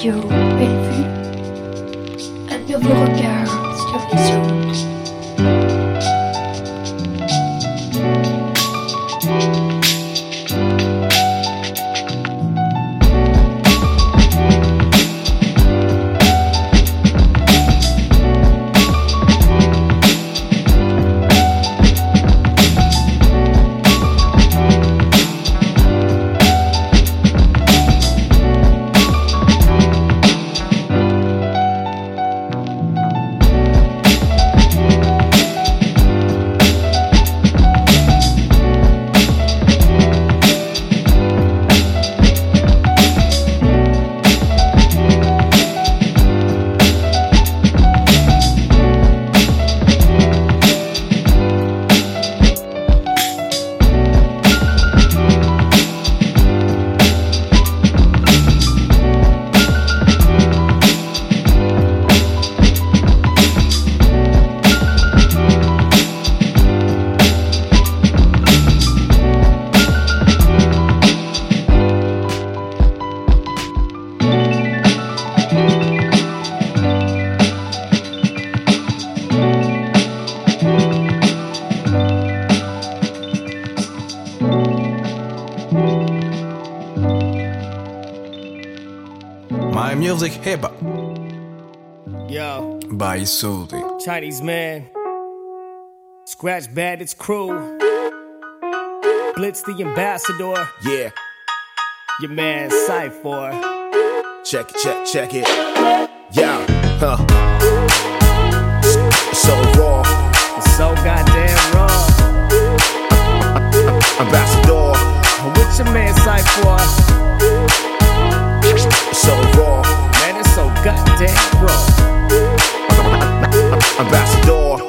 Radio Bellevue. Un nouveau regard sur les ondes. Music, hip hop Yo, by Suzy. Chinese man. Scratch Bandits crew. Blitz the ambassador. Yeah, Your man Cypher. check it, check, check it. Yeah, huh. So raw, It's so goddamn raw. ambassador. With your man Cypher. Goddamn raw. ambassador.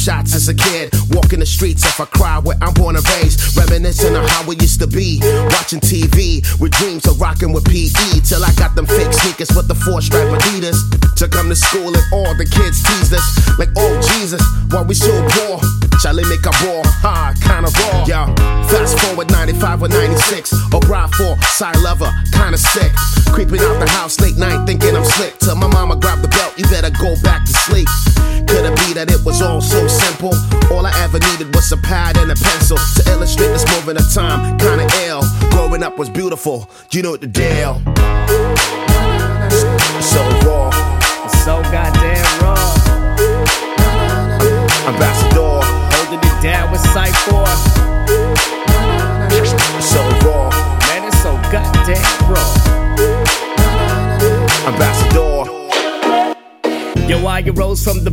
Snapshots as a kid, walking the streets if I cry where I'm born and raised, reminiscing of how it used to be. Watching TV with dreams of rocking with PE till I got them fake sneakers with the four stripe Adidas. To come to school and all the kids teased us like, oh Jesus, why we so poor? Charlie make a ball, ha, kinda raw. Yeah, fast forward 95 or 96, or ride for side lover, kinda sick. Creeping out the house late night, thinking I'm slick. Till my mama grabbed the belt, you better go back to sleep. Could it be that it was all so simple? All I ever needed was a pad and a pencil to illustrate this moment of time. Kinda ill. Growing up was beautiful, you know the deal. So raw, so goddamn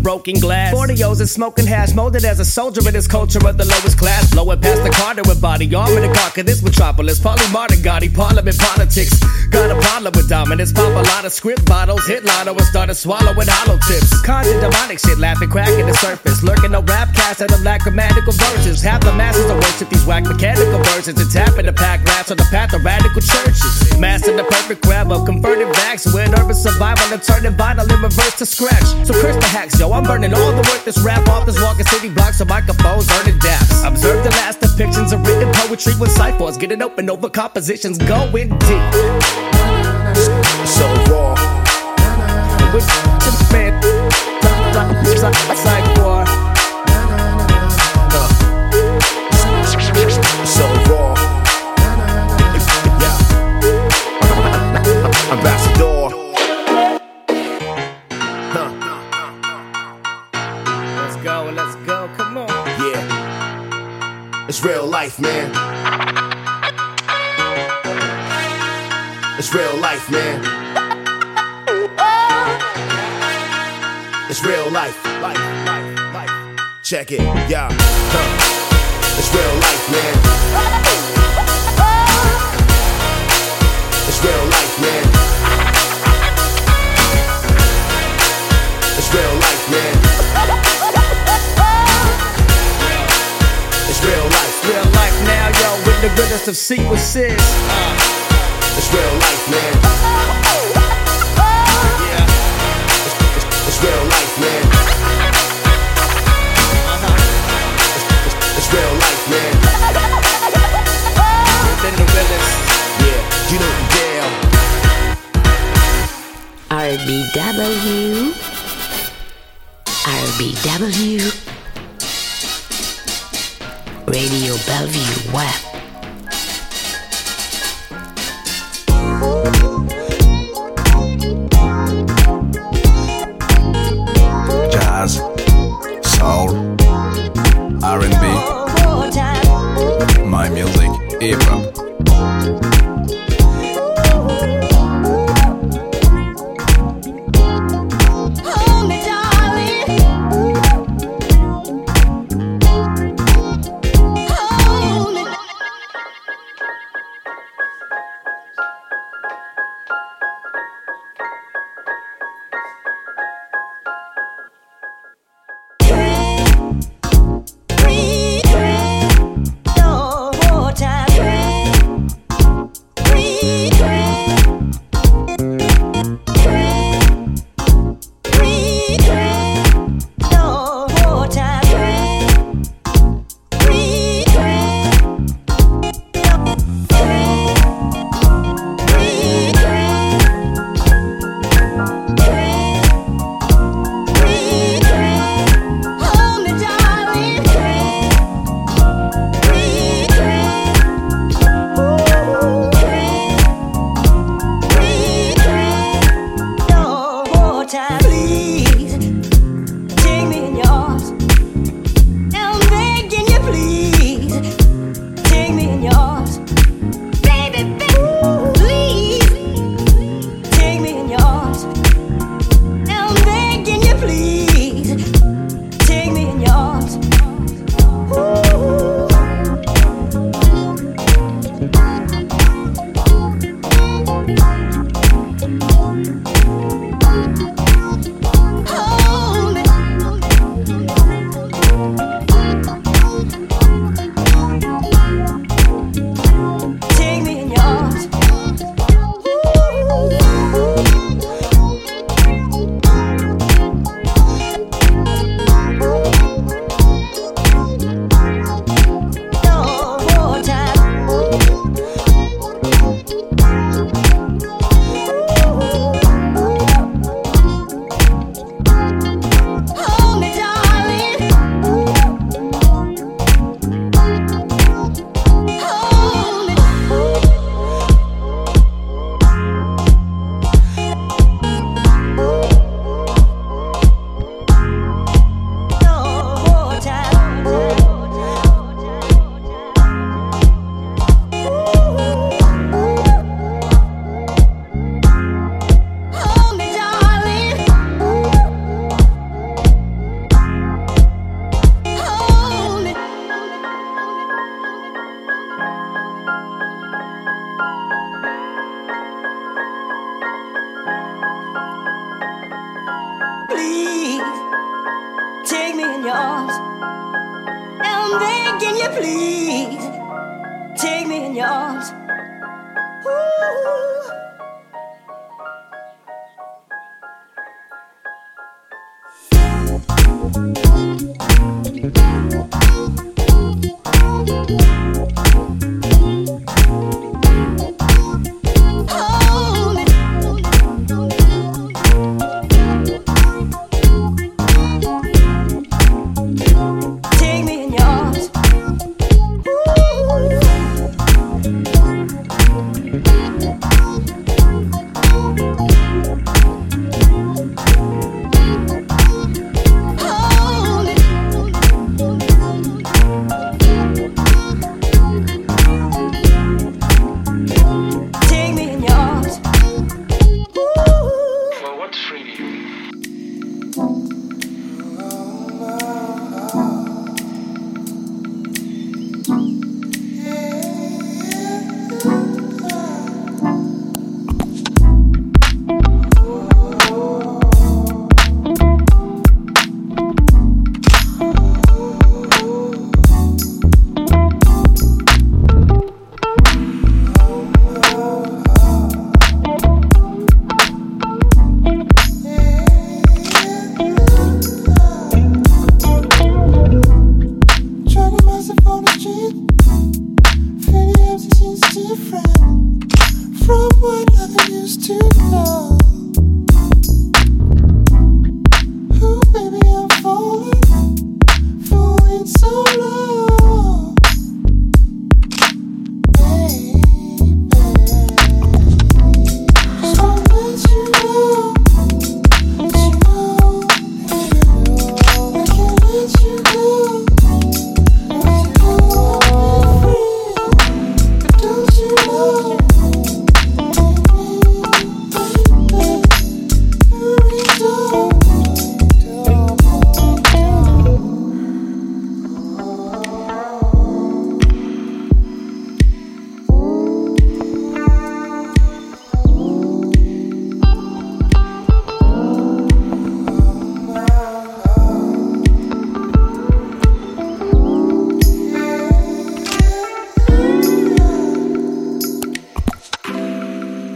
broken glass. 40 and smoking hash, molded as a soldier in this culture of the lowest class. Blowing past the Carter with body armor to conquer this metropolis. Polymartin, Gotti, parliament politics. Got a problem with dominance. Pop a lot of script bottles. Hit lotto and started swallowing hollow tips. Conjure demonic shit, laughing, cracking the surface. Lurking no rap cast that of lack grammatical versions. Half the masses are worship these whack mechanical versions and tapping the pack rats on the path of radical churches. Master the perfect grab of converted backs with urban survival and turning vinyl in reverse to scratch. So curse the hacks, yo. I'm burning all the work this rap off this walking city blocks of microphones, earning daps. Observe the last depictions of written poetry when ciphers getting open over compositions going deep. So raw, With your man, so life, man. It's real life, man. It's real life, life, life, life. Check it, yeah. Huh. It's real life, man. It's real life, man. It's real life, man. It's real life. Real life now, yo, with the realest of sequences. Uh, it's real life, man. Yeah. It's, it's, it's real life, man. It's, it's, it's real life, man. Within the realest. Yeah, you know the deal. RBW. RBW. Radio Bellevue Web. time.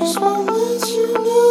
just won't you know.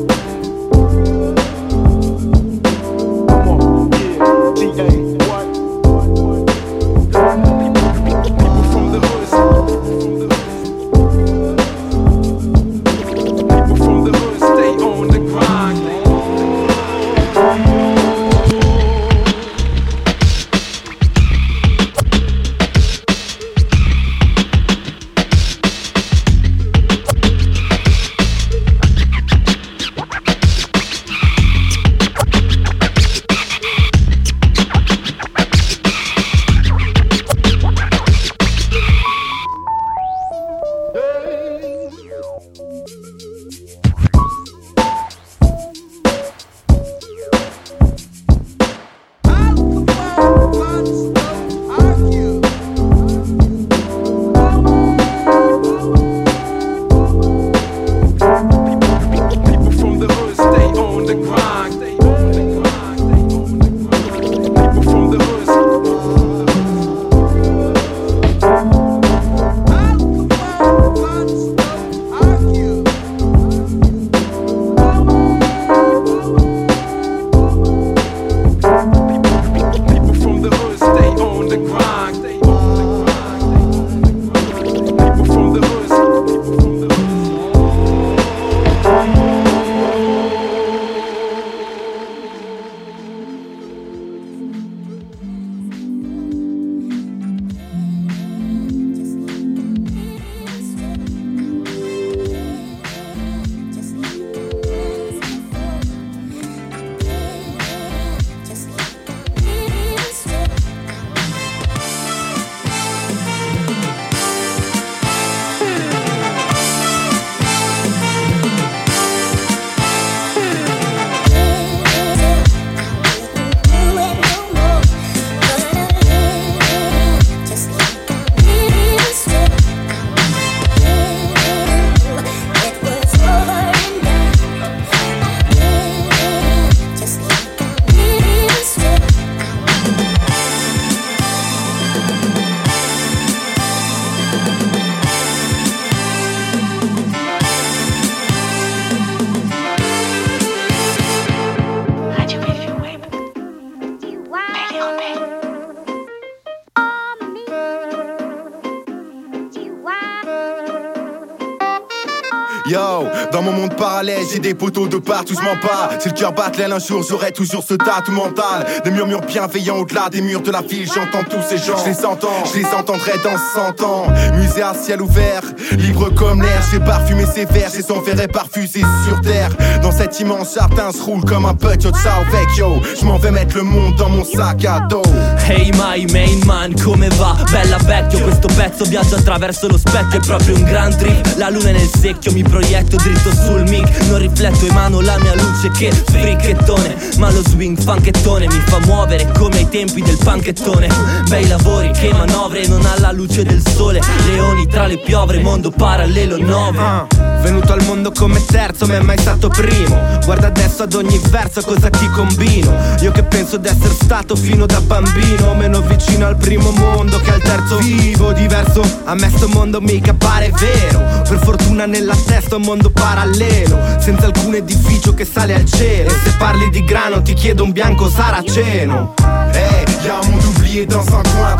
Yo, dans mon monde parallèle, j'ai des poteaux de partout, je m'en pas. Si le cœur bat l'aile un jour, j'aurai toujours ce tatou mental. Des murmures bienveillants au-delà des murs de la ville, j'entends tous ces gens. Je les entends, je les entendrai dans 100 ans. Musée à ciel ouvert, libre comme l'air, j'ai parfumé ses vers, j'ai son verre parfusé sur terre. Dans cet immense jardin, se roule comme un de ciao vecchio. Je m'en vais mettre le monde dans mon sac à dos. Hey my main man, come va? Bella vecchio, questo pezzo viaggia attraverso lo specchio, è proprio un gran trip. La luna nel secchio, mi proietto dritto sul mic, non rifletto emano la mia luce che fricchettone, ma lo swing funkettone mi fa muovere come ai tempi del panchettone. Bei lavori che manovre non alla luce del sole, leoni tra le piovre, mondo parallelo 9. Venuto al mondo come terzo, ma è mai stato primo. Guarda adesso ad ogni verso cosa ti combino. Io che penso d'essere stato fino da bambino, meno vicino al primo mondo che al terzo vivo. Diverso, a me sto mondo mica pare vero. Per fortuna nella testa un mondo parallelo, senza alcun edificio che sale al cielo. E se parli di grano ti chiedo un bianco saraceno. Hey, y'a un dans un coin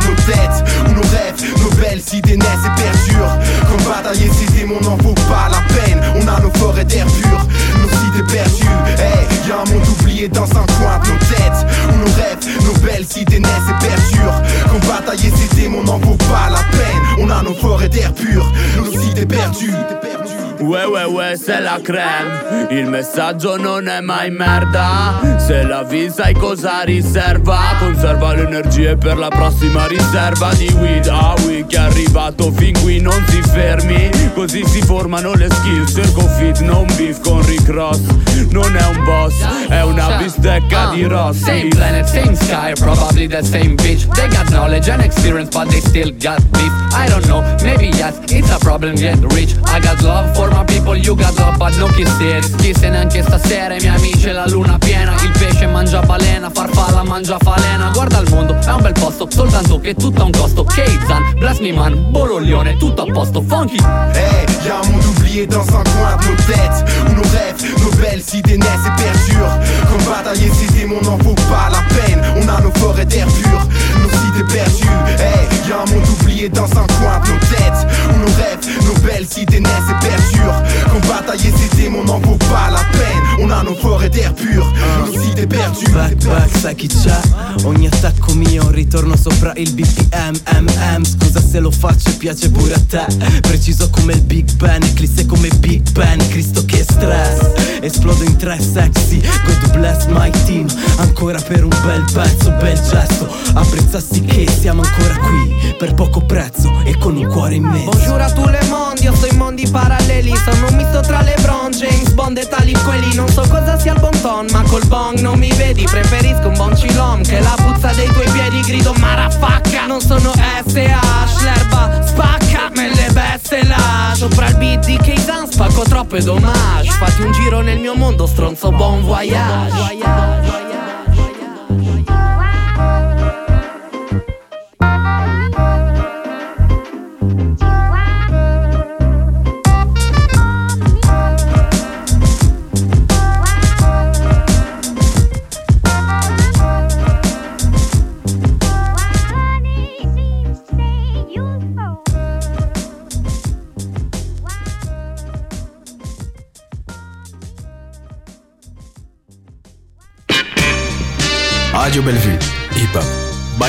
de nos têtes Où nos belles idées naissent et perdurent Comme batailler ces démons n'en vaut pas la peine. On a nos forêts d'air pur, nos cités perdues. Hey, y'a un monde oublié dans un coin de nos têtes. Où nos rêves, nos belles idées naissent et perdurent Comme batailler ces démons n'en vaut pas la peine. On a nos forêts d'air pur, nos cités perdues Ouais ouais ouais c'est la crème Il messaggio non è mai merda. Se la vi sai cosa riserva? Conserva le energie per la prossima riserva di weed. Ah oui che è arrivato fin qui non si fermi. Così si formano le skills. Cerco fit non beef con Rick Ross. Non è un boss è una bistecca di Ross Same planet, same sky, probably the same bitch. They got knowledge and experience, but they still got beef. I don't know, maybe yes, it's a problem get rich. I got love for my people, you got love, but no kisses. Chi se neanche stasera, i miei amici, la luna piena. Il pesce mangia balena, farfalla mangia falena. Guarda il mondo, è un bel posto, soltanto che tutto ha un costo. Keizan, Blast Me Man, Bologlione, tutto a posto, funky. Hey, y'a un monde oublié dans un coin de nos têtes Où nos rêves, nos belles idées naissent et perdurent Comme batailler ces démons n'en vaut pas la peine On a nos forêts d'air pur, nos cités perdues Hey, y'a un monde oublié dans un coin de nos têtes Où nos rêves, nos belles idées naissent et perdurent. Comme batailler ces démons n'en vaut pas la peine. On a nos forêts d'air pur, nos cités perdues. Back back sai chi c'è Ogni attacco mio ritorno sopra il BPM MM Scusa se lo faccio piace pure a te. Preciso come il Big Ben Eclisse come Big Ben. Cristo che stress. Esplodo in tre sexy God bless my team. Ancora per un bel pezzo, bel gesto Apprezzassi che siamo ancora qui Per poco prezzo e con un cuore in Bonjour a tous les mondi, io sto in mondi paralleli Sono un misto tra LeBron, James Bond e tali quelli. Non so cosa sia il bon ton, ma col bong non mi vedi. Preferisco un bon cilom che la puzza dei tuoi piedi. Grido marafacca, non sono SH L'erba spacca, me le beste là Sopra il beat di Keisan spacco troppe domage Fatti un giro nel mio mondo, stronzo bon voyage